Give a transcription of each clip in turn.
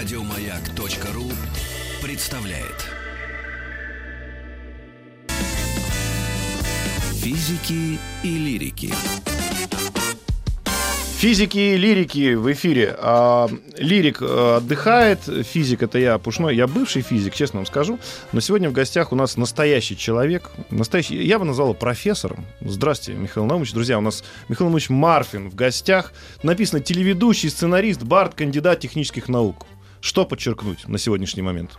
Радиомаяк.ру представляет. Физики и лирики. Физики и лирики в эфире. А, лирик э, отдыхает, физик это я, Пушной. Я бывший физик, честно вам скажу. Но сегодня в гостях у нас настоящий человек. Настоящий, я бы назвал его профессором. Здравствуйте, Михаил Наумович. Друзья, у нас Михаил Наумович Марфин в гостях. Написано телеведущий, сценарист, бард, кандидат технических наук. Что подчеркнуть на сегодняшний момент?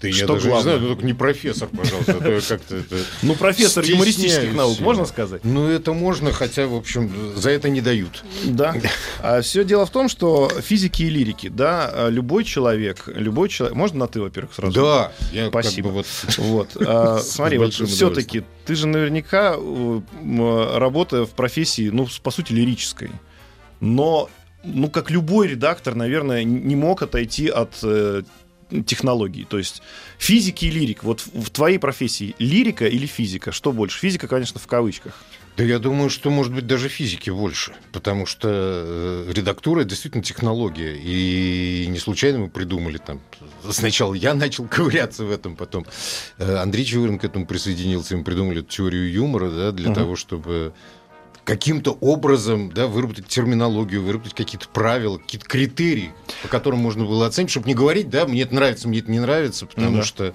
Ты, Что я даже главное? не знаю, ну только не профессор, пожалуйста. а как-то это Ну, профессор юмористических наук, можно сказать? Ну, это можно, хотя, в общем, за это не дают. Да. А все дело в том, что физики и лирики, да, а любой человек, любой человек, можно на ты, во-первых, сразу? Да, я Спасибо. как бы вот... Вот. а, смотри, вот все-таки ты же наверняка, э, работая в профессии, ну, по сути, лирической, но, ну, как любой редактор, наверное, не мог отойти от э, технологий. То есть физики и лирик. Вот в твоей профессии лирика или физика? Что больше? Физика, конечно, в кавычках. Да я думаю, что, может быть, даже физики больше, потому что э, редактура — это действительно технология, и не случайно мы придумали там... Сначала я начал ковыряться в этом, потом э, Андрей Чевырин к этому присоединился, и мы придумали теорию юмора, да, для Мгм. того, чтобы каким-то образом да, выработать терминологию, выработать какие-то правила, какие-то критерии, по которым можно было оценить, чтобы не говорить, да, мне это нравится, мне это не нравится, потому да. что...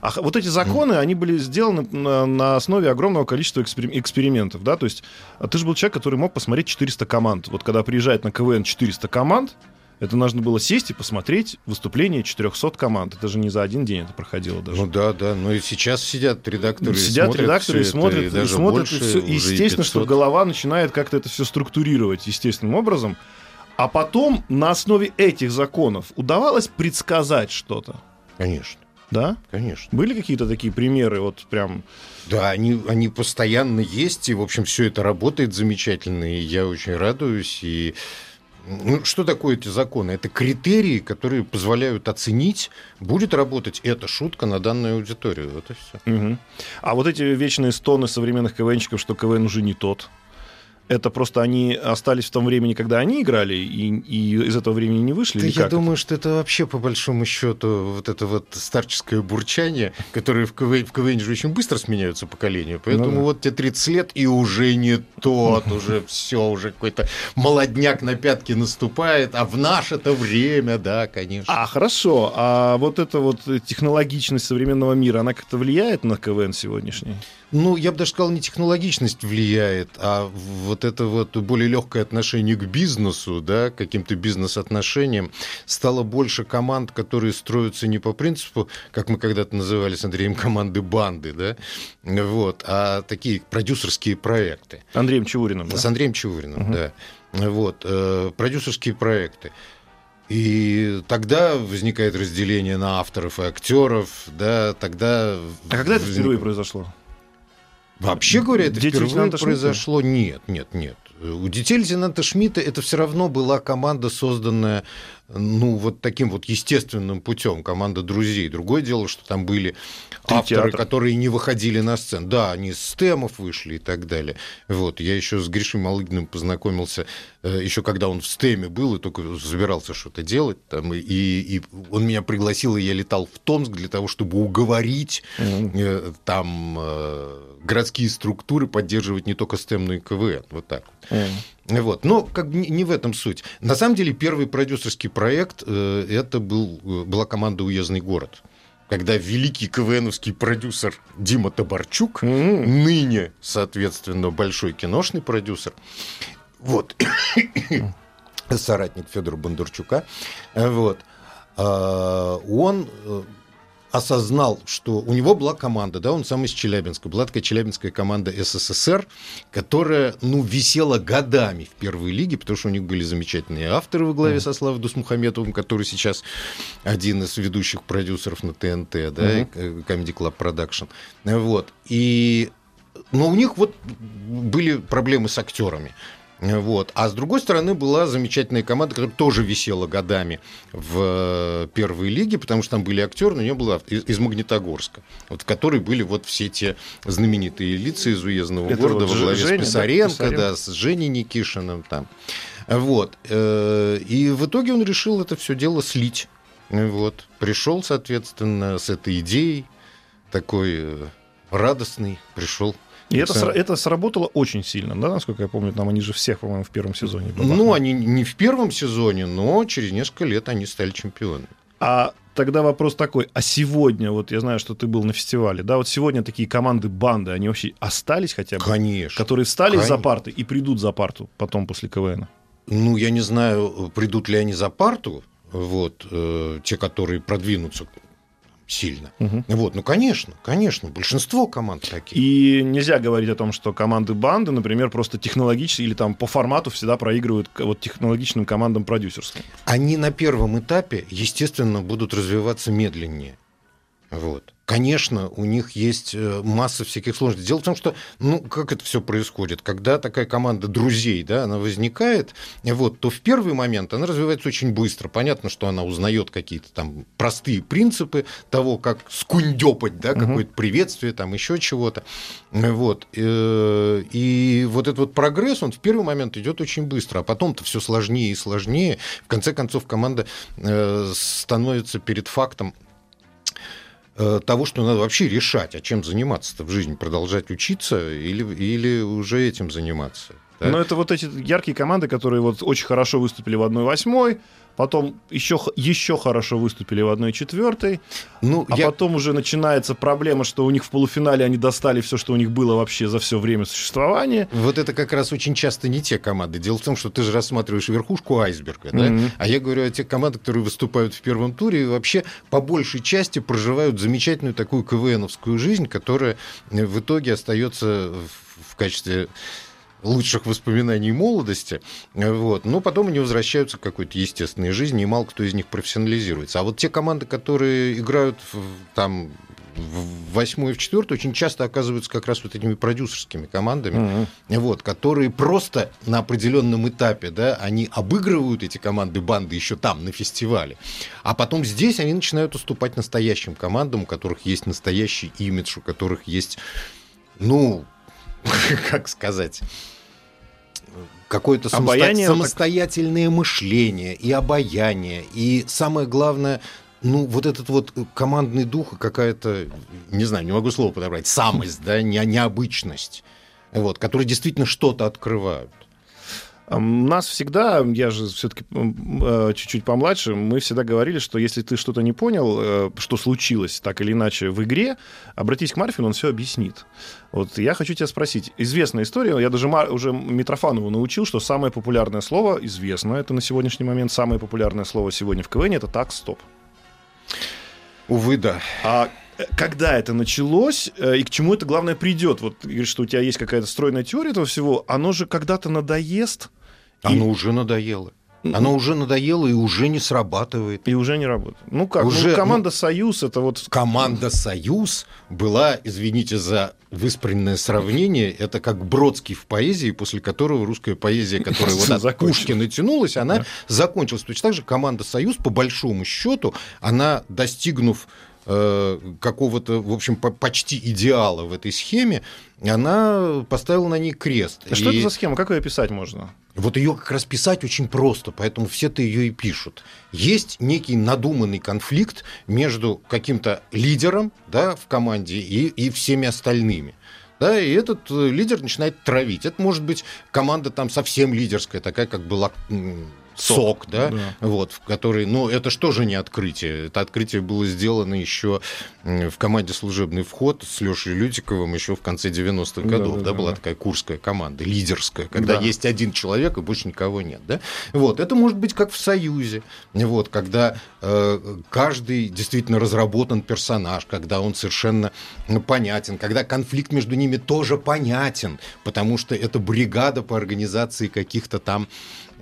А вот эти законы, они были сделаны на, на основе огромного количества экспери- экспериментов, да, то есть а ты же был человек, который мог посмотреть 400 команд. Вот когда приезжает на КВН 400 команд, это нужно было сесть и посмотреть выступление 400 команд. Это же не за один день это проходило даже. Ну да, да, но и сейчас сидят редакторы, и Сидят смотрят редакторы и всё это, смотрят, и, даже смотрят, больше, и всё. уже и естественно, что 500. голова начинает как-то это все структурировать естественным образом. А потом на основе этих законов удавалось предсказать что-то, Конечно, да? конечно. Были какие-то такие примеры, вот прям... Да, они, они постоянно есть, и, в общем, все это работает замечательно, и я очень радуюсь. И ну, что такое эти законы? Это критерии, которые позволяют оценить, будет работать эта шутка на данную аудиторию. Вот и все. Мгм. А вот эти вечные стоны современных КВНщиков, что КВН уже не тот, это просто они остались в том времени, когда они играли, и, и из этого времени не вышли? Да я думаю, что это вообще, по большому счету, вот это вот старческое бурчание, которое в КВН, в КВН же очень быстро сменяются поколения. Поэтому Ну да. вот тебе 30 лет, и уже не тот, уже все, уже какой-то молодняк на пятки наступает. А в наше-то время, да, конечно. А, хорошо. А вот эта вот технологичность современного мира, она как-то влияет на КВН сегодняшний? Ну, я бы даже сказал, не технологичность влияет, а вот это вот более легкое отношение к бизнесу, да, к каким-то бизнес-отношениям. Стало больше команд, которые строятся не по принципу, как мы когда-то называли с Андреем, команды банды, да, вот, а такие продюсерские проекты. Андреем Чевуриным, да? С Андреем Чевыриным, Мгм. да. Вот, э, продюсерские проекты. И тогда возникает разделение на авторов и актеров, да, тогда... А когда это возник- впервые произошло? Вообще говоря, это Дети впервые лейтенанта Шмидта? произошло. Нет, нет, нет. У детей лейтенанта Шмидта это все равно была команда, созданная ну, вот таким вот естественным путем, команда друзей. Другое дело, что там были авторы, театра. которые не выходили на сцену. Да, они с темов вышли и так далее. Вот. Я еще с Гришей Малыгиным познакомился, э, еще когда он в стеме был и только забирался что-то делать. Там, и, и он меня пригласил, и я летал в Томск для того, чтобы уговорить э, там э, городские структуры поддерживать не только STEM, но и КВН. Вот так вот. Мгм. Вот. Но как бы не- в этом суть. На самом деле первый продюсерский проект э, это был, была команда «Уездный город». Когда великий КВНовский продюсер Дима Табарчук, Мгм. ныне, соответственно, большой киношный продюсер, вот, соратник Федора Бондарчука, э, вот, а, он э, осознал, что у него была команда, да, он сам из Челябинска, была такая челябинская команда СССР, которая, ну, висела годами в первой лиге, потому что у них были замечательные авторы во главе со Славой Дусмухаметовым, который сейчас один из ведущих продюсеров на ТНТ, да, э, Comedy Club Production. Вот. И но у них вот были проблемы с актерами. Вот. А с другой стороны была замечательная команда, которая тоже висела годами в первой лиге, потому что там были актеры, но не было из, из Магнитогорска, вот, в которой были вот все те знаменитые лица из уездного Это города вот во главе Женя, с Писаренко, да, да, с Женей Никишиным там. Вот. Э, и в итоге он решил это все дело слить. Вот. Пришел, соответственно, с этой идеей, такой э, радостный, пришел и это, это, это сработало очень сильно, да, насколько я помню, там они же всех, по-моему, в первом сезоне. Бабахнули. Ну, они не в первом сезоне, но через несколько лет они стали чемпионами. А тогда вопрос такой, а сегодня, вот я знаю, что ты был на фестивале, да, вот сегодня такие команды банды, они вообще остались хотя бы? Конечно. Которые встали Конечно. за парты и придут за парту потом после КВН? Ну, я не знаю, придут ли они за парту, вот, э, те, которые продвинутся сильно. Угу. Вот, ну, конечно, конечно, большинство команд такие. И нельзя говорить о том, что команды банды, например, просто технологически или там по формату всегда проигрывают вот технологичным командам продюсерским. Они на первом этапе, естественно, будут развиваться медленнее. Вот. Конечно, у них есть э, масса всяких сложностей. Дело в том, что, ну, как это все происходит? Когда такая команда друзей, да, она возникает, вот, то в первый момент она развивается очень быстро. Понятно, что она узнает какие-то там простые принципы того, как скундёпать, да, угу. какое-то приветствие, там еще чего-то. Вот. Э, и вот этот вот прогресс, он в первый момент идет очень быстро, а потом-то все сложнее и сложнее. В конце концов, команда э, становится перед фактом того, что надо вообще решать, а чем заниматься-то в жизни, продолжать учиться или, или уже этим заниматься. Да? Но это вот эти яркие команды, которые вот очень хорошо выступили в 1-8, потом еще, еще хорошо выступили в одной четвертой, ну, а я... потом уже начинается проблема, что у них в полуфинале они достали все, что у них было вообще за все время существования. Вот это как раз очень часто не те команды. Дело в том, что ты же рассматриваешь верхушку айсберга, mm-hmm. да? а я говорю о тех командах, которые выступают в первом туре и вообще по большей части проживают замечательную такую КВНовскую жизнь, которая в итоге остается в качестве лучших воспоминаний молодости, вот, но потом они возвращаются к какой-то естественной жизни, и мало кто из них профессионализируется. А вот те команды, которые играют в, там в восьмую и в четвертую очень часто оказываются как раз вот этими продюсерскими командами, mm-hmm. вот, которые просто на определенном этапе, да, они обыгрывают эти команды, банды еще там, на фестивале, а потом здесь они начинают уступать настоящим командам, у которых есть настоящий имидж, у которых есть, ну, как сказать, какое-то обаяние, самостоятельное так... мышление и обаяние. И самое главное, ну, вот этот вот командный дух и какая-то, не знаю, не могу слово подобрать, самость, да, не, необычность, вот, которые действительно что-то открывают. Нас всегда, я же все-таки э, чуть-чуть помладше, мы всегда говорили, что если ты что-то не понял, э, что случилось так или иначе в игре, обратись к Марфину, он все объяснит. Вот я хочу тебя спросить. Известная история, я даже уже Митрофанову научил, что самое популярное слово, известно это на сегодняшний момент, самое популярное слово сегодня в КВН это так, стоп. Увы, да. А э, когда это началось и к чему это главное придет? Вот говоришь, что у тебя есть какая-то стройная теория этого всего, оно же когда-то надоест, оно и... уже надоело. Оно уже надоело и уже не срабатывает. И уже не работает. Ну как, уже, ну, команда ну, «Союз» это вот... Команда «Союз» была, извините за выспренное сравнение, это как Бродский в поэзии, после которого русская поэзия, которая вот от Пушкина тянулась, она закончилась. Точно так же команда «Союз», по большому счету, она, достигнув какого-то, в общем, почти идеала в этой схеме, она поставила на ней крест. А и... Что это за схема? Как ее писать можно? Вот ее как раз писать очень просто, поэтому все-то ее и пишут. Есть некий надуманный конфликт между каким-то лидером да, в команде и, и всеми остальными. Да, и этот э, лидер начинает травить. Это может быть команда там совсем лидерская, такая, как была сок, да, да, вот, в который, ну, это что же не открытие? Это открытие было сделано еще в команде «Служебный вход» с Лешей Лютиковым еще в конце 90-х годов, да, да, да была да. такая курская команда, лидерская, когда да. есть один человек и больше никого нет, да, вот, это может быть как в «Союзе», вот, когда э, каждый действительно разработан персонаж, когда он совершенно ну, понятен, когда конфликт между ними тоже понятен, потому что это бригада по организации каких-то там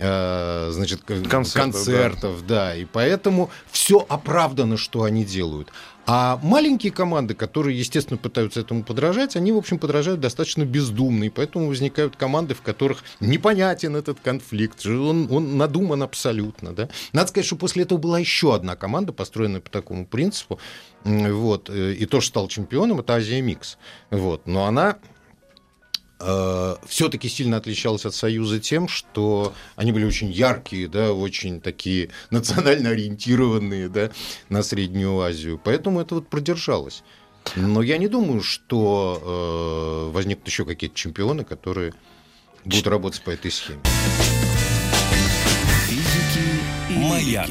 Э, значит, концертов, концертов да. да, и поэтому все оправдано, что они делают. А маленькие команды, которые, естественно, пытаются этому подражать, они, в общем, подражают достаточно бездумно, и поэтому возникают команды, в которых непонятен этот конфликт, он, он надуман абсолютно. Да? Надо сказать, что после этого была еще одна команда, построенная по такому принципу, вот, э, и тоже стал чемпионом, это Азия Микс. Вот, но она Э, все-таки сильно отличалась от Союза тем, что они были очень яркие, да, очень такие национально ориентированные да, на Среднюю Азию. Поэтому это вот продержалось. Но я не думаю, что э, возникнут еще какие-то чемпионы, которые будут работать по этой схеме. Физики и Маяк.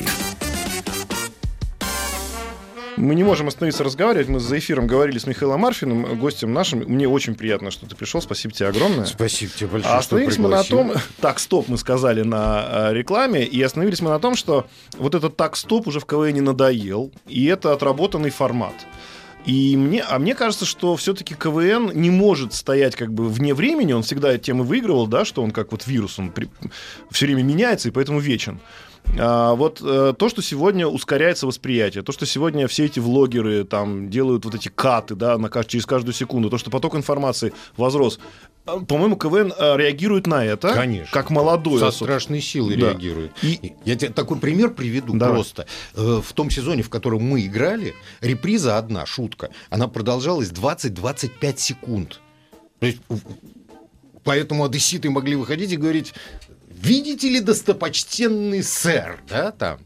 Мы не можем остановиться разговаривать. Мы за эфиром говорили с Михаилом Марфиным, гостем нашим. Мне очень приятно, что ты пришел. Спасибо тебе огромное. Спасибо тебе большое. А остановились мы на том, так, стоп, мы сказали на э, рекламе, и остановились мы на том, что вот этот так, стоп уже в КВН не надоел, и это отработанный формат. И мне, а мне кажется, что все-таки КВН не может стоять как бы вне времени. Он всегда тем и выигрывал, да, что он как вот вирус, он при, все время меняется и поэтому вечен. А, вот э, то, что сегодня ускоряется восприятие, то, что сегодня все эти влогеры там делают вот эти каты, да, на, через каждую секунду, то, что поток информации возрос, э, по-моему, КВН э, реагирует на это, Конечно. как молодой. Со страшной силой да. реагирует. И... Я тебе такой пример приведу Давай. просто. В том сезоне, в котором мы играли, реприза одна, шутка, она продолжалась 20-25 секунд. То есть Поэтому одесситы могли выходить и говорить, видите ли, достопочтенный сэр, да, там,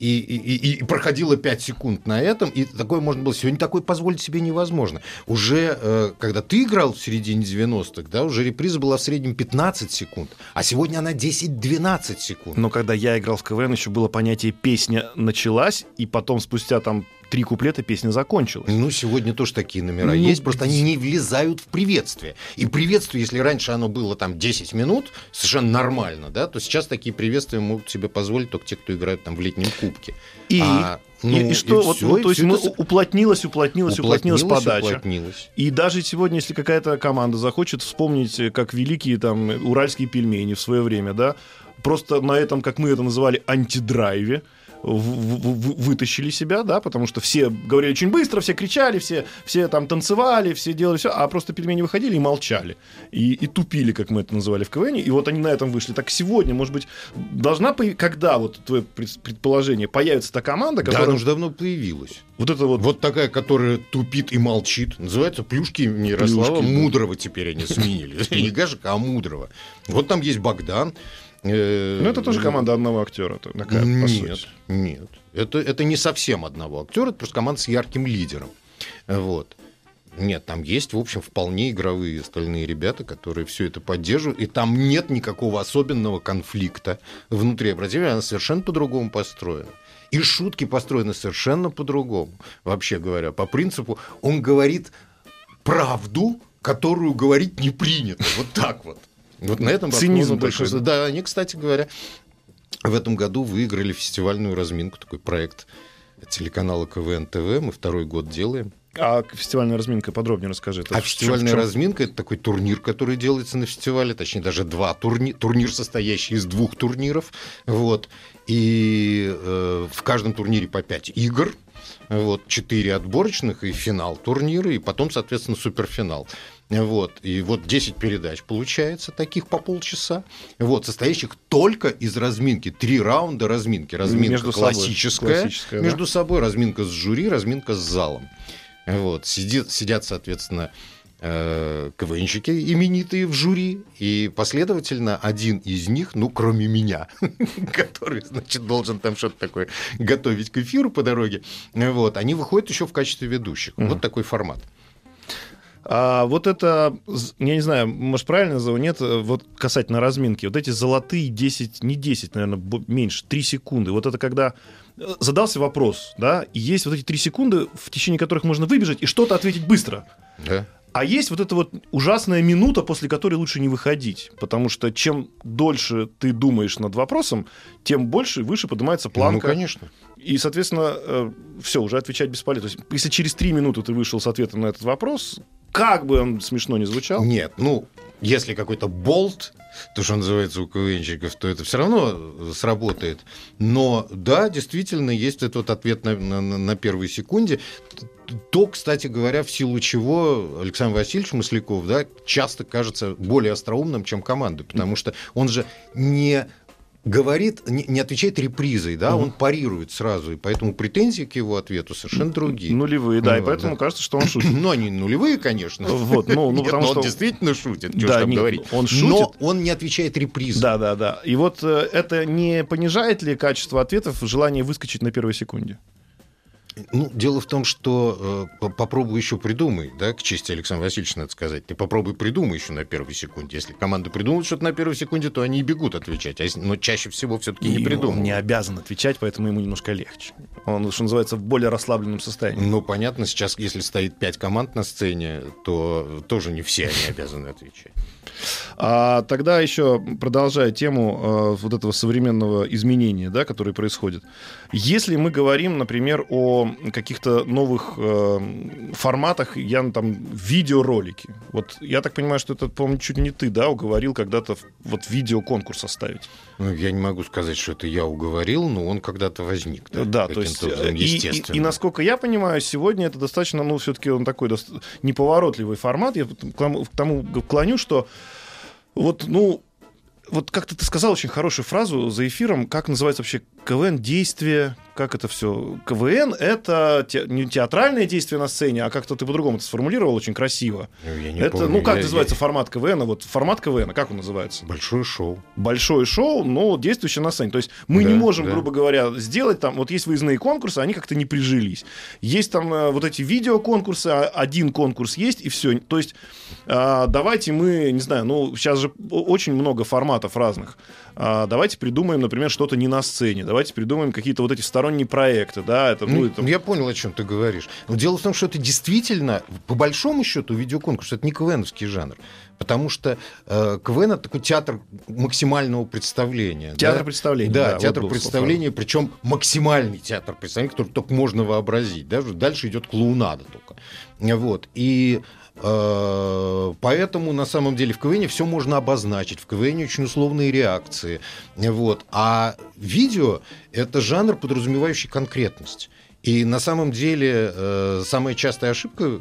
и, и, и проходило 5 секунд на этом, и такое можно было. Сегодня такое позволить себе невозможно. Уже, э, когда ты играл в середине 90-х, да, уже реприза была в среднем 15 секунд, а сегодня она 10-12 секунд. Но когда я играл в КВН, еще было понятие «песня началась», и потом спустя там три куплета песня закончилась. Ну, сегодня тоже такие номера ну, есть, просто они не влезают в приветствие. И приветствие, если раньше оно было там 10 минут, совершенно нормально, да, то сейчас такие приветствия могут себе позволить только те, кто играет там в летнем кубке. И а, ну, и, и что, и вот, все, ну, то есть мы это... уплотнилась, уплотнилась, уплотнилась, уплотнилась подача. Уплотнилась. И даже сегодня, если какая-то команда захочет вспомнить, как великие там уральские пельмени в свое время, да, просто на этом, как мы это называли, антидрайве, вытащили себя, да, потому что все говорили очень быстро, все кричали, все, все там танцевали, все делали все, а просто пельмени выходили и молчали. И, и тупили, как мы это называли в КВН, и вот они на этом вышли. Так сегодня, может быть, должна, когда вот твое предположение, появится та команда, которая... Да, она уже давно появилась. Вот это вот... Вот такая, которая тупит и молчит. Называется «Плюшки Ярослава Плюшки, Мудрого» теперь они сменили. Не Гажика, а Мудрого. Вот там есть Богдан, ну, это тоже команда одного актера. Такая, нет, нет. Это, это не совсем одного актера, это просто команда с ярким лидером. Вот. Нет, там есть, в общем, вполне игровые остальные ребята, которые все это поддерживают, и там нет никакого особенного конфликта внутри. Обратите она совершенно по-другому построена. И шутки построены совершенно по-другому, вообще говоря. По принципу, он говорит правду, которую говорить не принято. Вот так вот. Вот на этом цинизм большой. Да, они, кстати говоря, в этом году выиграли фестивальную разминку, такой проект телеканала КВН ТВ. Мы второй год делаем. А фестивальная разминка подробнее расскажи. А фестивальная чем, разминка это такой турнир, который делается на фестивале, точнее даже два турни... турнир, состоящий из двух турниров, вот. И э, в каждом турнире по пять игр, вот четыре отборочных и финал турнира, и потом, соответственно, суперфинал. Вот. И вот 10 передач получается, таких по полчаса, вот, состоящих только из разминки. Три раунда разминки. Разминка между классическая, собой. классическая между да. собой, разминка с жюри, разминка с залом. Вот. Сидит, сидят, соответственно, э, КВНщики именитые в жюри, и последовательно один из них, ну, кроме меня, который, значит, должен там что-то такое готовить к эфиру по дороге, вот, они выходят еще в качестве ведущих. Вот такой формат. А вот это, я не знаю, может, правильно назову, нет, вот касательно разминки, вот эти золотые 10, не 10, наверное, меньше, 3 секунды, вот это когда э, задался вопрос, да, и есть вот эти 3 секунды, в течение которых можно выбежать и что-то ответить быстро. Да. А есть вот эта вот ужасная минута, после которой лучше не выходить. Потому что чем дольше ты думаешь над вопросом, тем больше выше поднимается планка. Ну, конечно. И, соответственно, э, все, уже отвечать бесполезно. То есть, если через три минуты ты вышел с ответом на этот вопрос, как бы он смешно не звучал. Нет, ну, если какой-то болт, то, что называется у КВНщиков, то это все равно сработает. Но да, действительно, есть этот ответ на, на, на первой секунде. То, кстати говоря, в силу чего Александр Васильевич Масляков да, часто кажется более остроумным, чем команда, потому что он же не говорит, не, не отвечает репризой, да, угу. он парирует сразу, и поэтому претензии к его ответу совершенно другие. Нулевые, да, ну, и поэтому да. кажется, что он шутит. Ну, они нулевые, конечно. Вот, ну, ну потому что... он действительно шутит, что да, там говорить. Он шутит. Но он не отвечает репризой. Да, да, да. И вот э, это не понижает ли качество ответов желание выскочить на первой секунде? Ну, дело в том, что э, попробуй еще придумай, да, к чести Александра Васильевича надо сказать, ты попробуй придумай еще на первой секунде. Если команда придумает что-то на первой секунде, то они и бегут отвечать, а если, но чаще всего все-таки не придумывают. Он не обязан отвечать, поэтому ему немножко легче. Он, что называется, в более расслабленном состоянии. Ну, понятно, сейчас, если стоит пять команд на сцене, то тоже не все они обязаны отвечать. А тогда еще продолжая тему э, вот этого современного изменения, да, которое происходит. Если мы говорим, например, о каких-то новых э, форматах, я там видеоролики. Вот я так понимаю, что это, по-моему, чуть не ты, да, уговорил когда-то вот видеоконкурс оставить. Ну, я не могу сказать, что это я уговорил, но он когда-то возник. Да, да то есть образом, и, и, и насколько я понимаю, сегодня это достаточно, ну, все-таки он такой неповоротливый формат. Я к тому клоню, что вот, ну, вот как-то ты сказал очень хорошую фразу за эфиром, как называется вообще КВН действие, как это все? КВН это те, не театральное действие на сцене, а как-то ты по-другому это сформулировал очень красиво. Ну, я не это, помню. ну, как я, называется я... формат КВН? Вот формат КВН, как он называется? Большое шоу. Большое шоу, но действующее на сцене. То есть мы да, не можем, да. грубо говоря, сделать там, вот есть выездные конкурсы, они как-то не прижились. Есть там э, вот эти видеоконкурсы, а один конкурс есть, и все. То есть э, давайте мы, не знаю, ну, сейчас же очень много форматов разных. Э, давайте придумаем, например, что-то не на сцене. Давайте придумаем какие-то вот эти сторонние проекты, да, это будет... Ну, я понял, о чем ты говоришь. Но дело в том, что это действительно, по большому счету, видеоконкурс, это не КВНовский жанр. Потому что э, КВН это такой театр максимального представления. Театр да? представления. Да, да театр вот представления, причем максимальный театр представления, который только можно вообразить. Да? Дальше идет клоунада только. Вот. И поэтому на самом деле в КВН все можно обозначить. В КВН очень условные реакции. Вот. А видео — это жанр, подразумевающий конкретность. И на самом деле э, самая частая ошибка,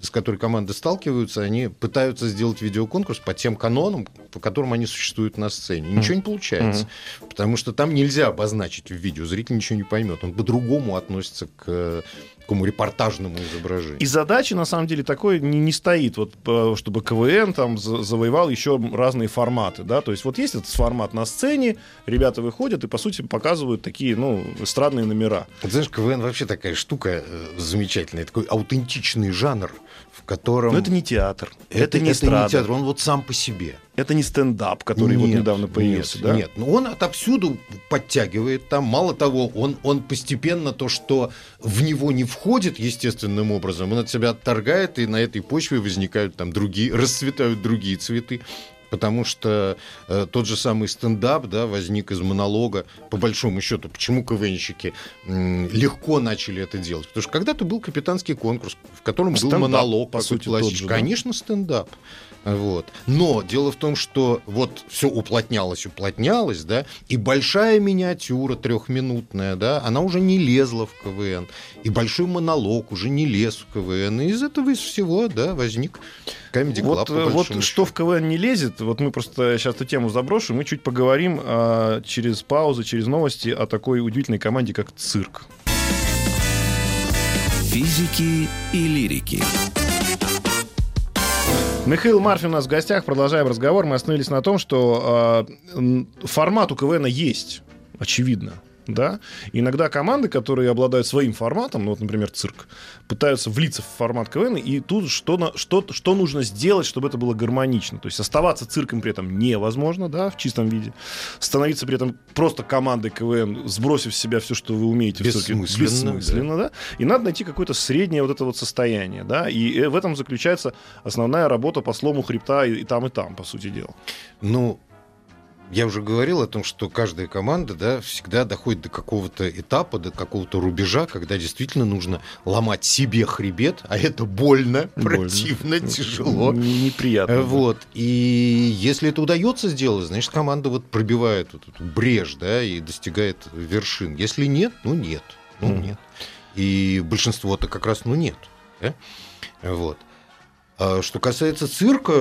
с которой команды сталкиваются, они пытаются сделать видеоконкурс по тем канонам, по которым они существуют на сцене. И ничего не получается. Mm-hmm. Потому что там нельзя обозначить в видео, зритель ничего не поймет. Он по-другому относится к такому репортажному изображению. И задача, на самом деле, такой не, не стоит, вот, чтобы КВН там завоевал еще разные форматы, да, то есть вот есть этот формат на сцене, ребята выходят и, по сути, показывают такие, ну, эстрадные номера. Вот, знаешь, КВН вообще такая штука э, замечательная, такой аутентичный жанр, в котором... Но это не театр, это, это не эстрада. Это не театр, он вот сам по себе. Это не стендап, который нет, вот недавно появился, нет, да? Нет, но он отовсюду подтягивает там. Мало того, он, он постепенно то, что в него не входит естественным образом, он от себя отторгает, и на этой почве возникают там другие, расцветают другие цветы потому что э, тот же самый стендап да, возник из монолога, по большому счету. Почему КВНщики э, легко начали это делать? Потому что когда-то был капитанский конкурс, в котором стендап, был монолог, по сути, же, Конечно, стендап. Вот. Но дело в том, что вот все уплотнялось, уплотнялось, да, и большая миниатюра трехминутная, да, она уже не лезла в КВН, и большой монолог уже не лез в КВН, и из этого из всего, да, возник Comedy Club. Вот, вот что в КВН не лезет, вот мы просто сейчас эту тему заброшу, мы чуть поговорим а, через паузу, через новости о такой удивительной команде, как «Цирк». Физики и лирики. Михаил Марфин у нас в гостях. Продолжаем разговор. Мы остановились на том, что э, формат у КВН есть, очевидно да, иногда команды, которые обладают своим форматом, ну, вот, например, цирк, пытаются влиться в формат КВН, и тут что, на, что, что нужно сделать, чтобы это было гармонично. То есть оставаться цирком при этом невозможно, да, в чистом виде. Становиться при этом просто командой КВН, сбросив с себя все, что вы умеете в цирке. Бессмысленно, да. да. И надо найти какое-то среднее вот это вот состояние, да, и э, в этом заключается основная работа по слому хребта и, и там, и там, по сути дела. Ну, я уже говорил о том, что каждая команда да, всегда доходит до какого-то этапа, до какого-то рубежа, когда действительно нужно ломать себе хребет, а это больно, больно. противно, тяжело. Неприятно. Вот. И если это удается сделать, значит, команда вот пробивает вот эту брешь, да, и достигает вершин. Если нет, ну нет. Ну mm. нет. И большинство-то как раз, ну нет. Да? Вот. А что касается цирка,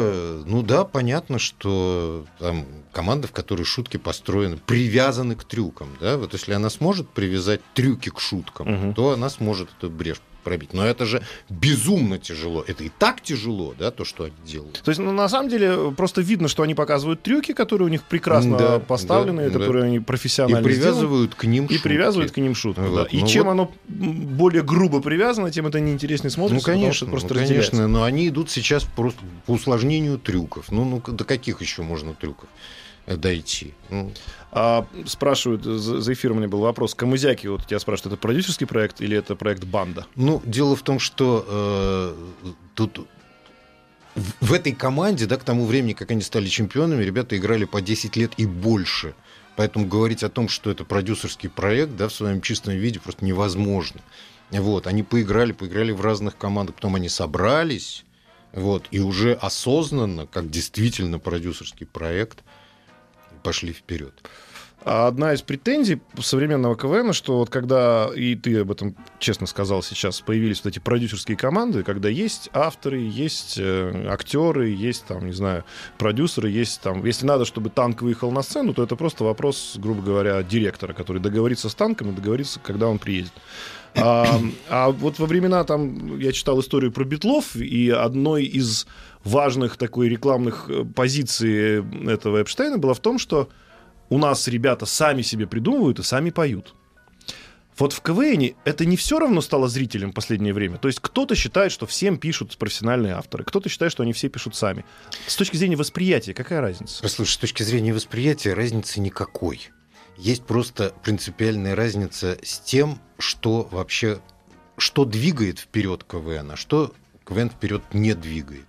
ну да, понятно, что там команда, в которой шутки построены, привязаны к трюкам. Да? Вот если она сможет привязать трюки к шуткам, угу. то она сможет эту брешь пробить. Но это же безумно тяжело. Это и так тяжело, да, то, что они делают. То есть, ну, на самом деле, просто видно, что они показывают трюки, которые у них прекрасно да, поставлены, да, которые да. они профессионально И привязывают сделаны, к ним И шутки. привязывают к ним шутку, вот. да. И ну, чем вот... оно более грубо привязано, тем это неинтереснее смотрится, ну, конечно, потому просто ну, конечно, но они идут сейчас просто по усложнению трюков. Ну, ну, до каких еще можно трюков? дойти. Ну. А, спрашивают, за эфиром у меня был вопрос, Камызяки, вот тебя спрашивают, это продюсерский проект или это проект «Банда»? Ну, дело в том, что э, тут в этой команде, да, к тому времени, как они стали чемпионами, ребята играли по 10 лет и больше. Поэтому говорить о том, что это продюсерский проект, да, в своем чистом виде просто невозможно. Вот, они поиграли, поиграли в разных командах, потом они собрались, вот, и уже осознанно, как действительно продюсерский проект, пошли вперед. А одна из претензий современного КВН, что вот когда, и ты об этом честно сказал сейчас, появились вот эти продюсерские команды, когда есть авторы, есть э, актеры, есть там, не знаю, продюсеры, есть там, если надо, чтобы танк выехал на сцену, то это просто вопрос, грубо говоря, директора, который договорится с танком и договорится, когда он приедет. А, а вот во времена там я читал историю про Битлов, и одной из важных такой рекламных э, позиций этого Эпштейна была в том, что у нас ребята сами себе придумывают и сами поют. Вот в КВН это не все равно стало зрителям в последнее время. То есть кто-то считает, что всем пишут профессиональные авторы, кто-то считает, что они все пишут сами. С точки зрения восприятия, какая разница? Послушай, с точки зрения восприятия разницы никакой. Есть просто принципиальная разница с тем, что вообще, что двигает вперед КВН, а что КВН вперед не двигает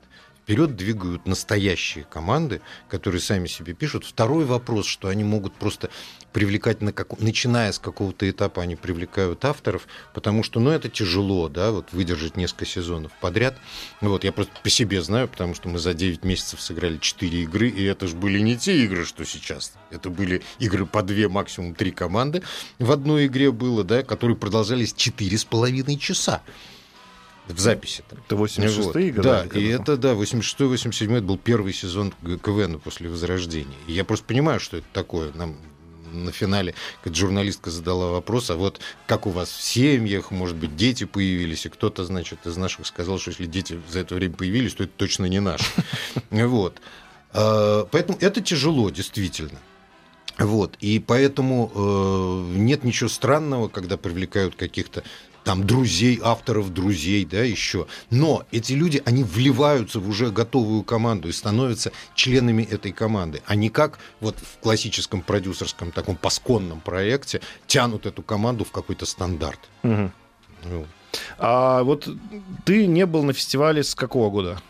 вперед двигают настоящие команды, которые сами себе пишут. Второй вопрос, что они могут просто привлекать, на как... начиная с какого-то этапа, они привлекают авторов, потому что, ну, это тяжело, да, вот выдержать несколько сезонов подряд. Вот, я просто по себе знаю, потому что мы за 9 месяцев сыграли 4 игры, и это же были не те игры, что сейчас. Это были игры по 2, максимум 3 команды в одной игре было, да, которые продолжались 4,5 часа в записи. -то. Это 86-е вот. годы? Да, и это, да, 86-87 это был первый сезон КВН после Возрождения. И я просто понимаю, что это такое. Нам на финале, как журналистка задала вопрос, а вот как у вас в семьях, может быть, дети появились, и кто-то, значит, из наших сказал, что если дети за это время появились, то это точно не наши. Вот. А, поэтому это тяжело, действительно. Вот, и поэтому э, нет ничего странного, когда привлекают каких-то там друзей, авторов друзей, да, еще. Но эти люди, они вливаются в уже готовую команду и становятся членами этой команды. Они как вот в классическом продюсерском таком пасконном проекте тянут эту команду в какой-то стандарт. Угу. Ну. А вот ты не был на фестивале с какого года?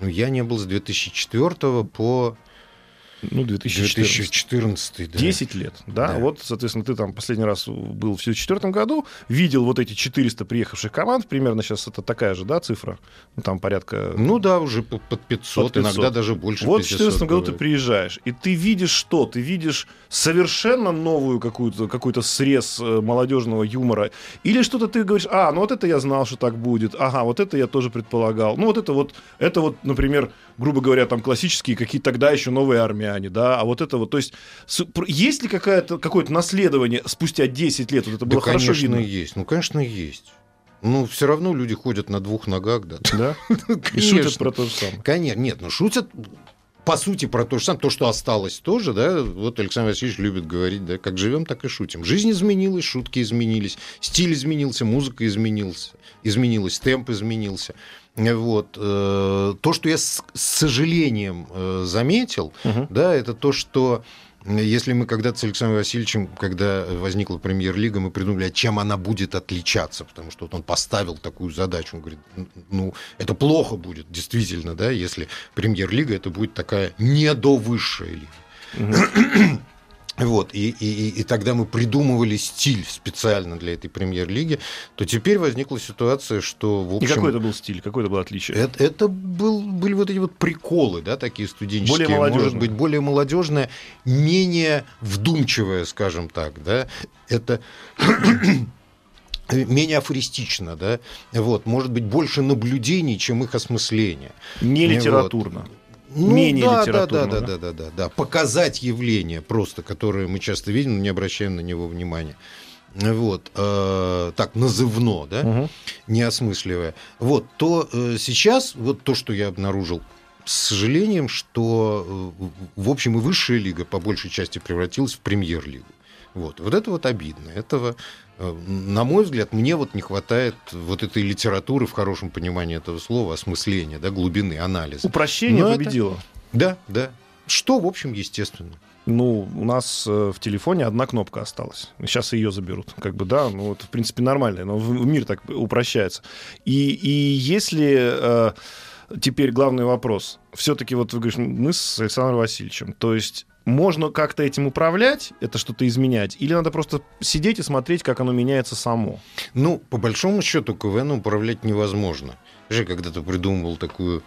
Ну, я не был с 2004 по ну, 2014. 2014, да. 10 лет, да? да? Вот, соответственно, ты там последний раз был в 2004 году, видел вот эти 400 приехавших команд, примерно сейчас это такая же, да, цифра? Ну, там порядка... Ну да, уже под 500, под 500. иногда даже больше Вот в 2014 году ты приезжаешь, и ты видишь что? Ты видишь совершенно новую какую-то, какой-то срез э, молодежного юмора, или что-то ты говоришь, а, ну вот это я знал, что так будет, ага, вот это я тоже предполагал. Ну вот это вот, это вот, например, грубо говоря, там классические какие тогда еще новые армяне, да, а вот это вот, то есть есть ли какая-то, какое-то наследование спустя 10 лет? Вот это было да, хорошо конечно, видно? есть, ну, конечно, есть. Ну, все равно люди ходят на двух ногах, да. Да? И шутят про то же самое. Конечно, нет, ну шутят по сути, про то же самое, то, что осталось тоже, да, вот Александр Васильевич любит говорить, да, как живем, так и шутим. Жизнь изменилась, шутки изменились, стиль изменился, музыка изменился, изменилась, темп изменился. Вот. Э, то, что я с сожалением э, заметил, угу. да, это то, что если мы когда-то с Александром Васильевичем, когда возникла премьер-лига, мы придумали, а чем она будет отличаться, потому что вот он поставил такую задачу, он говорит, ну, это плохо будет, действительно, да, если премьер-лига, это будет такая недовысшая лига. Угу. вот, и, и, и тогда мы придумывали стиль специально для этой премьер-лиги, то теперь возникла ситуация, что в общем... И какой это был стиль, какое это было отличие? Это, это был, были вот эти вот приколы, да, такие студенческие. Более. Может быть, более молодежное, менее вдумчивое, скажем так, да. Это менее афористично, да, вот, может быть, больше наблюдений, чем их осмысление. Не литературно. Вот. Ну, менее да, литературно. Да, да, да, да, да, да. Показать явление просто, которое мы часто видим, но не обращаем на него внимания. Вот, э, так, назывно, да, угу. не осмысливая. Вот, то э, сейчас, вот то, что я обнаружил, с сожалением, что, э, в общем, и высшая лига по большей части превратилась в премьер-лигу. Вот, вот это вот обидно. Этого Э, на мой взгляд, мне вот не хватает вот этой литературы в хорошем понимании этого слова, осмысления, да, глубины, анализа. Упрощение Но победило. Это... Да, да. Что, в общем, естественно. Ну, у нас э, в телефоне одна кнопка осталась. Сейчас ее заберут. Как бы, да, ну, это, в принципе, нормально. Но мир так упрощается. И, и если... Э, теперь главный вопрос. Все-таки вот вы говорите, мы с Александром Васильевичем. То есть можно как-то этим управлять, это что-то изменять, или надо просто сидеть и смотреть, как оно меняется само? Ну, по большому счету, КВН управлять невозможно. Я когда-то придумывал такую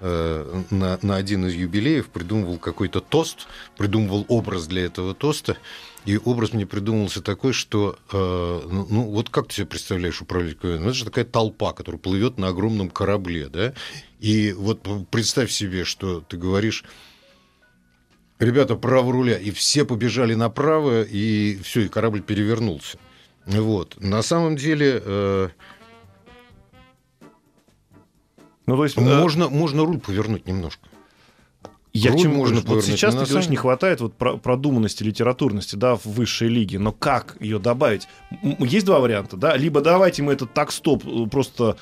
э, на, на один из юбилеев придумывал какой-то тост, придумывал образ для этого тоста, и образ мне придумался такой, что, э, ну, ну, вот как ты себе представляешь управлять КВН? Ну, это же такая толпа, которая плывет на огромном корабле, да? И вот представь себе, что ты говоришь, ребята, право руля, и все побежали направо, и все, и корабль перевернулся. Вот. На самом деле... Э, ну, то есть, э, можно, э... можно руль повернуть немножко. Я Руль к чему можно Вот сейчас ты говоришь, не хватает вот продуманности, литературности, да, в высшей лиге, но как ее добавить? Есть два варианта, да, либо давайте мы этот так стоп э, просто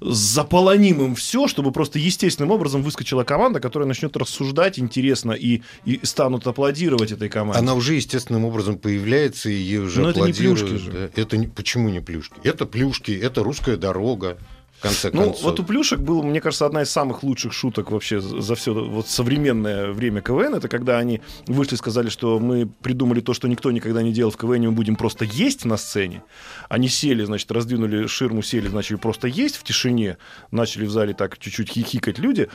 заполоним им все, чтобы просто естественным образом выскочила команда, которая начнет рассуждать интересно и, и станут аплодировать этой команде. Она уже естественным образом появляется, и ей уже Но аплодируют. это не плюшки же. Это не, почему не плюшки? Это плюшки, это русская дорога конце ну, концов. вот у Плюшек был, мне кажется, одна из самых лучших шуток вообще за все вот современное время КВН. Это когда они вышли и сказали, что мы придумали то, что никто никогда не делал в КВН, мы будем просто есть на сцене. Они сели, значит, раздвинули ширму, сели, начали просто есть в тишине, начали в зале так чуть-чуть хихикать люди.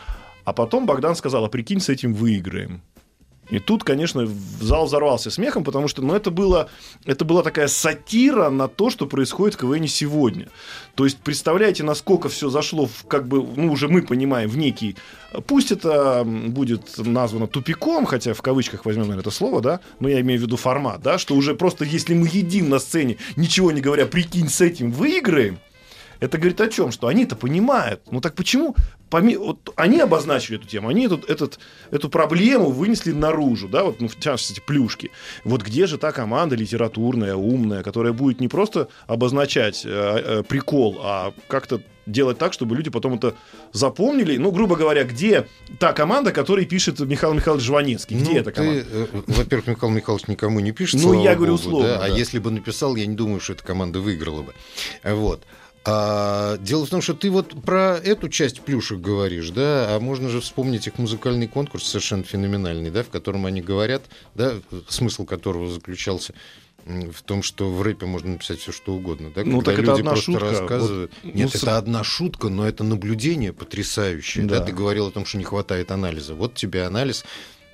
А потом Богдан сказал, а прикинь, с этим выиграем. И тут, конечно, зал взорвался смехом, потому что ну, это, было, это была такая сатира на то, что происходит в КВН сегодня. То есть, представляете, насколько все зашло, в, как бы, ну, уже мы понимаем, в некий... Пусть это будет названо тупиком, хотя в кавычках возьмем, наверное, это слово, да, но я имею в виду формат, да, что уже просто если мы едим на сцене, ничего не говоря, прикинь, с этим выиграем, это говорит о чем? Что они-то понимают. Ну так почему? Поми... Вот они обозначили эту тему, они этот, этот, эту проблему вынесли наружу, да, вот, ну, в частности, плюшки. Вот где же та команда литературная, умная, которая будет не просто обозначать э, э, прикол, а как-то делать так, чтобы люди потом это запомнили. Ну, грубо говоря, где та команда, которая пишет Михаил Михайлович Жванецкий? Где ну, эта команда? Ты, э, во-первых, Михаил Михайлович никому не пишет. Ну, я говорю Богу, условно. Да? А если бы написал, я не думаю, что эта команда выиграла бы. Вот. А, дело в том, что ты вот про эту часть плюшек говоришь, да, а можно же вспомнить их музыкальный конкурс совершенно феноменальный, да, в котором они говорят, да, смысл которого заключался в том, что в рэпе можно написать все что угодно, да, ну, когда так люди это одна просто шутка. рассказывают. Вот, Нет, ну, это с... одна шутка, но это наблюдение потрясающее. Да. да, ты говорил о том, что не хватает анализа. Вот тебе анализ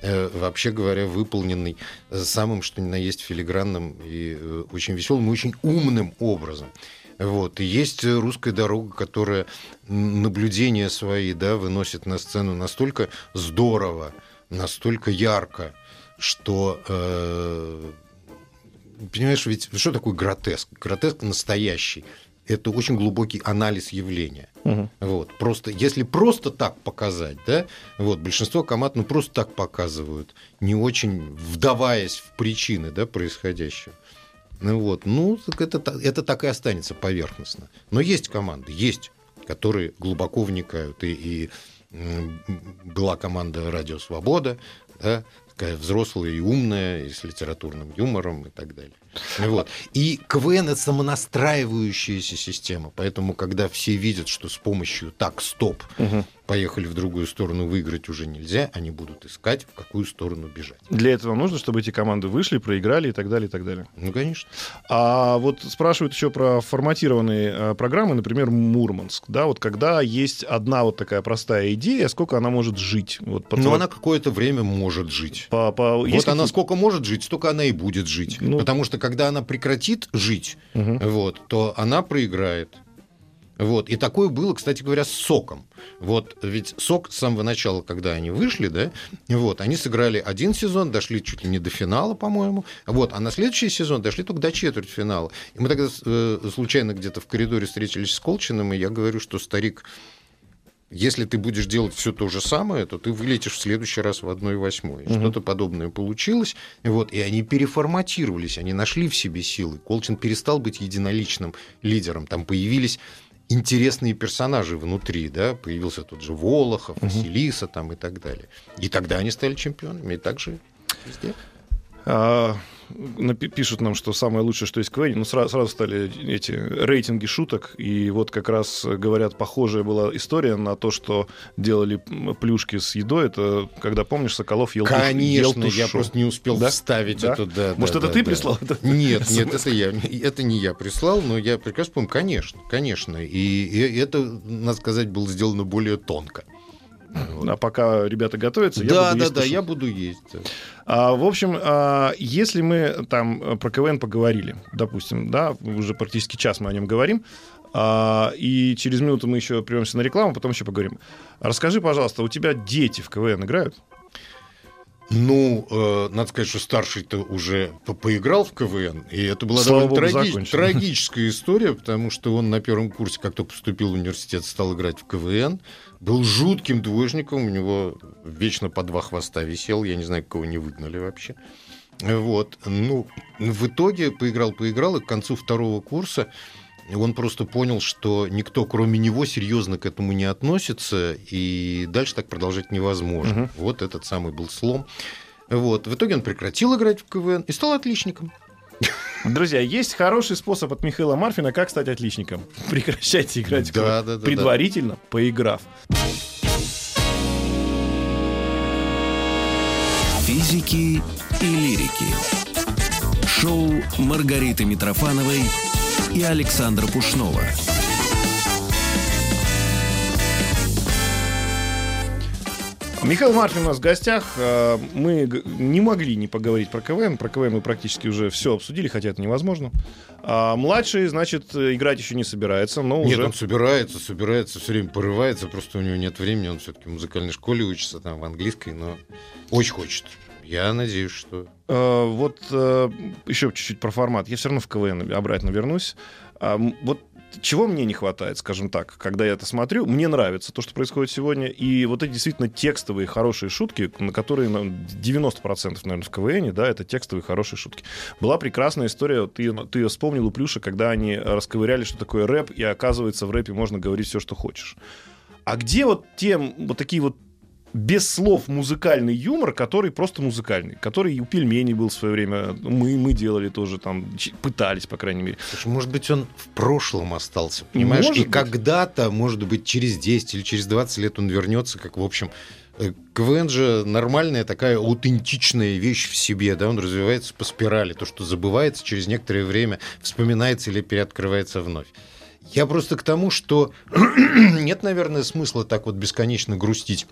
э, вообще говоря, выполненный самым, что ни на есть, филигранным и э, очень веселым и очень умным образом. Вот. И есть русская дорога, которая наблюдения свои да, выносит на сцену настолько здорово, настолько ярко, что э, понимаешь, ведь что такое гротеск? Гротеск настоящий. Это очень глубокий анализ явления. Угу. Вот. Просто, если просто так показать, да, вот, большинство команд ну, просто так показывают, не очень вдаваясь в причины да, происходящего. Ну вот, ну, это, это так и останется поверхностно. Но есть команды, есть, которые глубоко вникают. И, и была команда «Радио Свобода», да, такая взрослая и умная, и с литературным юмором и так далее. Вот. И КВН — это самонастраивающаяся система, поэтому, когда все видят, что с помощью «так, стоп» угу. Поехали в другую сторону, выиграть уже нельзя, они будут искать, в какую сторону бежать. Для этого нужно, чтобы эти команды вышли, проиграли и так далее, и так далее. Ну, конечно. А вот спрашивают еще про форматированные э, программы, например, Мурманск, да, вот когда есть одна вот такая простая идея, сколько она может жить? Вот, по ну, она какое-то время может жить. По, по... Вот есть она сколько может жить, столько она и будет жить. Ну... Потому что когда она прекратит жить, угу. вот, то она проиграет. Вот. И такое было, кстати говоря, с соком. Вот ведь сок с самого начала, когда они вышли, да, вот, они сыграли один сезон, дошли чуть ли не до финала, по-моему. Вот, а на следующий сезон дошли только до четвертьфинала. И мы тогда э, случайно где-то в коридоре встретились с Колчиным, и я говорю, что старик если ты будешь делать все то же самое, то ты вылетишь в следующий раз в 1,8. Угу. Что-то подобное получилось. Вот, и они переформатировались, они нашли в себе силы. Колчин перестал быть единоличным лидером. Там появились интересные персонажи внутри, да, появился тот же Волохов, угу. Василиса там и так далее. И тогда они стали чемпионами, и так же везде. А, пишут нам, что самое лучшее, что есть КВН, ну, сразу, сразу стали эти рейтинги шуток, и вот как раз говорят, похожая была история на то, что делали плюшки с едой, это когда, помнишь, Соколов ел Конечно, ел я просто не успел да? вставить да? это, да. Может, да, это да, ты да. прислал? Нет, нет, это я, это не я прислал, но я прекрасно помню, конечно, конечно, и, и это, надо сказать, было сделано более тонко. А пока ребята готовятся, да, я буду да, есть. Да, да, я буду есть. А, в общем, а, если мы там про КВН поговорили, допустим, да, уже практически час мы о нем говорим, а, и через минуту мы еще прервемся на рекламу, потом еще поговорим. Расскажи, пожалуйста, у тебя дети в КВН играют? Ну, э, надо сказать, что старший-то уже по поиграл в КВН, и это была Слава довольно траги- трагическая история, потому что он на первом курсе, как только поступил в университет, стал играть в КВН, был жутким двоечником, у него вечно по два хвоста висел, я не знаю, кого не выгнали вообще. Вот, ну, в итоге поиграл-поиграл, и к концу второго курса он просто понял, что никто, кроме него, серьезно к этому не относится, и дальше так продолжать невозможно. Угу. Вот этот самый был слом. Вот. В итоге он прекратил играть в КВН и стал отличником. Друзья, есть хороший способ от Михаила Марфина, как стать отличником. Прекращайте играть в да, да, да, предварительно, да. поиграв. Физики и лирики. Шоу Маргариты Митрофановой и Александра Пушнова. Михаил Марфин у нас в гостях. А, мы не могли не поговорить про КВН. Про КВН мы практически уже все обсудили, хотя это невозможно. А младший, значит, играть еще не собирается, но уже... Нет, он собирается, собирается, все время порывается, просто у него нет времени, он все-таки в музыкальной школе учится, там, в английской, но очень хочет. Я надеюсь, что... А, вот а, еще чуть-чуть про формат. Я все равно в КВН обратно вернусь. А, вот чего мне не хватает, скажем так, когда я это смотрю, мне нравится то, что происходит сегодня, и вот эти действительно текстовые хорошие шутки, на которые 90% наверное в КВН, да, это текстовые хорошие шутки. Была прекрасная история, ты, ты ее вспомнил у Плюша, когда они расковыряли, что такое рэп, и оказывается в рэпе можно говорить все, что хочешь. А где вот те вот такие вот без слов музыкальный юмор, который просто музыкальный, который у пельменей был в свое время, мы, мы делали тоже там, пытались, по крайней мере. Слушай, может быть, он в прошлом остался, понимаешь? Может и когда-то, может быть, через 10 или через 20 лет он вернется, как, в общем, э, КВН же нормальная такая аутентичная вещь в себе, да, он развивается по спирали, то, что забывается через некоторое время, вспоминается или переоткрывается вновь. Я просто к тому, что нет, наверное, смысла так вот бесконечно грустить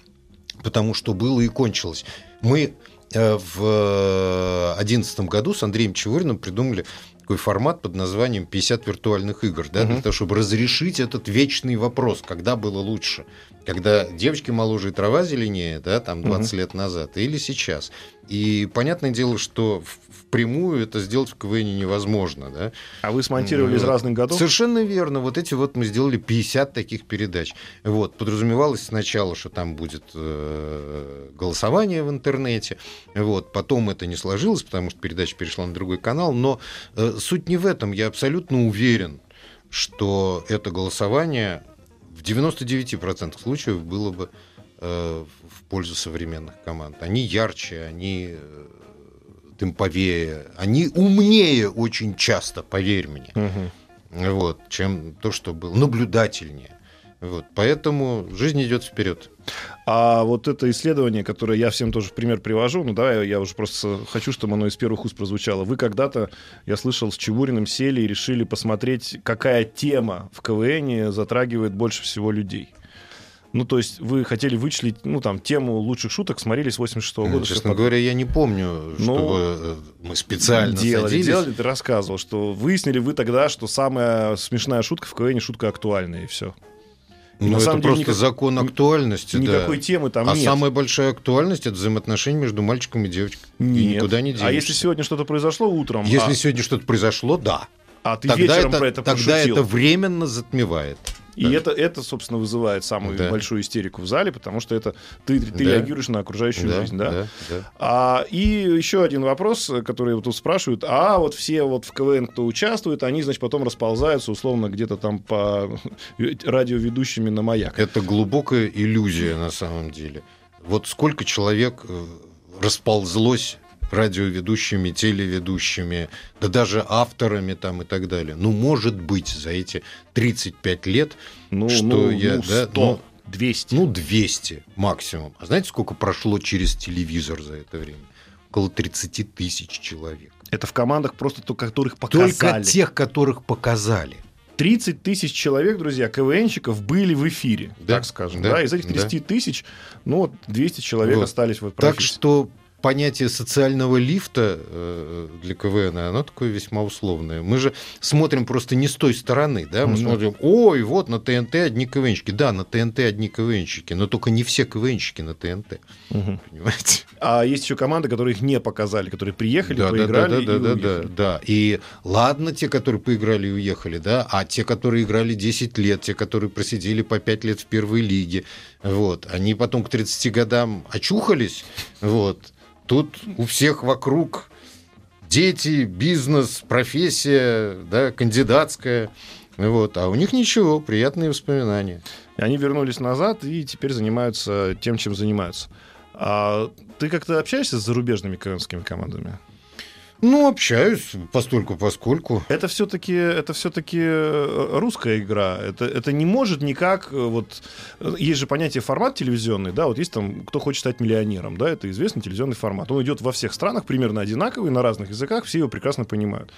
потому что было и кончилось. Мы э, в 2011 году с Андреем Чевыриным придумали такой формат под названием 50 виртуальных игр, да, угу. для того, чтобы разрешить этот вечный вопрос, когда было лучше. Когда девочки моложе и трава зеленее, да, там 20 угу. лет назад, или сейчас. И понятное дело, что впрямую это сделать в КВН невозможно. Да? А вы смонтировали вот. из разных годов? Совершенно верно. Вот эти вот мы сделали 50 таких передач. Вот. Подразумевалось сначала, что там будет э, голосование в интернете. Вот. Потом это не сложилось, потому что передача перешла на другой канал. Но э, суть не в этом. Я абсолютно уверен, что это голосование в 99% случаев было бы э, в пользу современных команд. Они ярче, они э, темповее, они умнее очень часто, поверь мне, угу. вот, чем то, что было, наблюдательнее. Вот, поэтому жизнь идет вперед. А вот это исследование, которое я всем тоже в пример привожу, ну давай я уже просто хочу, чтобы оно из первых уст прозвучало. Вы когда-то, я слышал, с Чебуриным сели и решили посмотреть, какая тема в КВН затрагивает больше всего людей. Ну, то есть вы хотели вычислить, ну, там, тему лучших шуток, смотрели с 86 -го года. Честно говоря, я не помню, ну, чтобы э, мы специально делали, садились. делали, ты рассказывал, что выяснили вы тогда, что самая смешная шутка в КВН шутка актуальная, и все. Ну, это деле просто никак- закон актуальности, Никакой да. темы там а нет. самая большая актуальность это взаимоотношения между мальчиком и девочкой. И Нет. никуда не денешься. А если сегодня что-то произошло утром, Если а, сегодня что-то произошло, да. а ты тогда вечером это, про это тогда пошутил, это временно затмевает. И это, это, собственно, вызывает самую Да. большую истерику в зале, потому что это ты, ты Да. реагируешь на окружающую Да, жизнь, да? да, да. А, и еще один вопрос, который вот тут спрашивают. А вот все вот в КВН, кто участвует, они, значит, потом расползаются условно где-то там по радиоведущими на маяк. Это глубокая иллюзия на самом деле. Вот сколько человек э, расползлось радиоведущими, телеведущими, да даже авторами там и так далее. Ну, может быть, за эти 35 лет, Ну, что ну, я, ну, да, 100, ну, 200. ну, 200 максимум. А знаете, сколько прошло через телевизор за это время? Около 30 тысяч человек. Это в командах просто то, которых показали. Только тех, которых показали. 30 тысяч человек, друзья, КВНщиков были в эфире, Да, так скажем. да, Да, Из этих 30 тысяч, ну вот 200 человек Вот. остались в этой Так что понятие социального лифта э, для КВН, оно такое весьма условное. Мы же смотрим просто не с той стороны, да, мы смотрим, ой, вот на ТНТ одни КВНщики. Да, на ТНТ одни КВНщики, но только не все КВНщики на ТНТ, понимаете? А есть еще команды, которые их не показали, которые приехали, Да, да, да, поиграли да, и да, да, уехали. да, да. И ладно те, которые поиграли и уехали, да, а те, которые играли 10 лет, те, которые просидели по 5 лет в первой лиге, вот, они потом к 30 годам очухались, вот. Тут у всех вокруг дети, бизнес, профессия, да, кандидатская, вот, а у них ничего, приятные воспоминания. И они вернулись назад и теперь занимаются тем, чем занимаются. А ты как-то общаешься с зарубежными КВНскими командами? Ну, общаюсь постольку поскольку. Это все-таки это все-таки русская игра. Это, это не может никак э, вот э, есть же понятие формат телевизионный, да, вот есть там кто хочет стать миллионером, да, это известный телевизионный формат. Он идет во всех странах примерно одинаковый на разных языках, все его прекрасно понимают.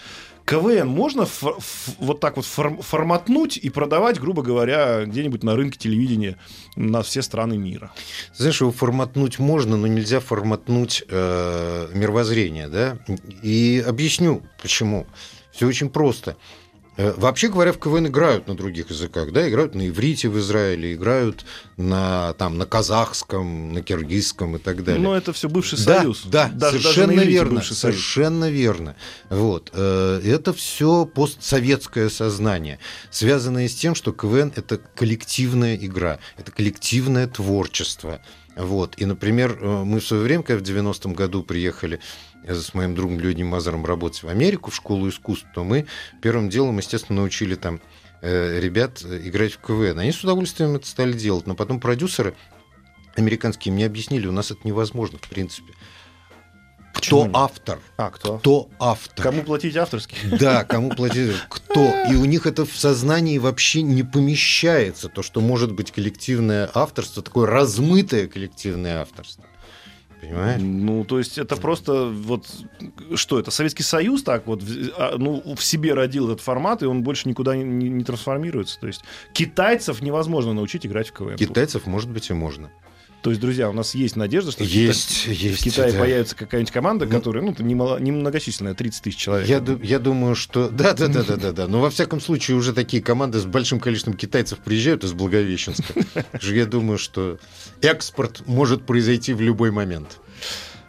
КВН можно фор- ф- вот так вот фор- форматнуть и продавать, грубо говоря, где-нибудь на рынке телевидения на все страны мира. Знаешь, его форматнуть можно, но нельзя форматнуть э, мировоззрение, да? И объясню, почему. Все очень просто. Э, Вообще говоря, в КВН играют на других языках, да, играют на иврите в Израиле, играют на, там, на казахском, на киргизском и так далее. Но это все бывший Да, союз. Да, Даже- даже совершенно иврите верно. союз. Совершенно верно. Вот. э, Это все постсоветское сознание, связанное с тем, что КВН это коллективная игра, это коллективное творчество. Вот. И, например, э, мы в свое время, когда в 90-м году приехали с моим другом Леонидом Мазаром работать в Америку, в школу искусств, то мы первым делом, естественно, научили там э, ребят э, играть в КВН. Они с удовольствием это стали делать, но потом продюсеры американские мне объяснили, у нас это невозможно, в принципе. Почему Кто нет? автор? А, кто? Кто автор? Кому платить авторский? Да, кому платить? Кто? И у них это в сознании вообще не помещается, то, что может быть коллективное авторство, такое размытое коллективное авторство. Понимаешь? Ну, то есть это просто вот что это Советский Союз так вот а, ну в себе родил этот формат и он больше никуда не, не- не трансформируется. То есть китайцев невозможно научить играть в КВН. Китайцев, может быть, и можно. То есть, друзья, у нас есть надежда, что в Есть, Кита- есть. в Китае да. появится какая-нибудь команда, Ну, которая, ну, немногочисленная, 30 тысяч человек. Я, я думаю, что... Да, да, да, да, да, да. Но во всяком случае уже такие команды с большим количеством китайцев приезжают из Благовещенска. Я думаю, что экспорт может произойти в любой момент.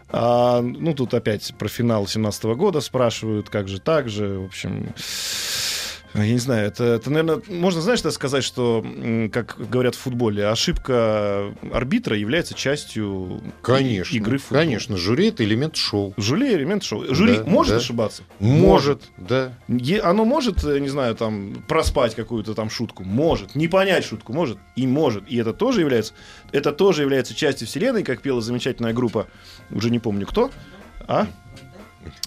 А, ну, тут опять про финал 17 года спрашивают, как же так же, в общем... Я не знаю, это, это, наверное, можно, знаешь, что сказать, что, как говорят в футболе, ошибка арбитра является частью Конечно. игры в футбол. Конечно, жюри это элемент шоу. Жюри элемент шоу. Жюри Да, может да. ошибаться? Может, да. Е- Оно может, э, не знаю, там, проспать какую-то там шутку? Может. Не понять шутку? Может. И может. И это тоже является, это тоже является частью вселенной, как пела замечательная группа, уже не помню кто. А?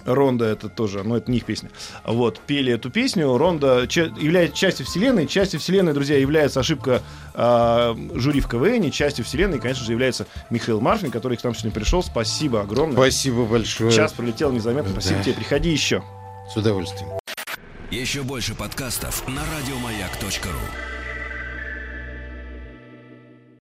Ронда это тоже, но это не их песня. Вот, пели эту песню. Ронда ча- является частью вселенной. Частью вселенной, друзья, является ошибка э, жюри в КВН. Частью вселенной, конечно же, является Михаил Марфин, который к нам сегодня пришел. Спасибо огромное. Спасибо большое. Час пролетел незаметно. Спасибо Да. тебе. Приходи еще. С удовольствием. Еще больше подкастов на радиомаяк.ру.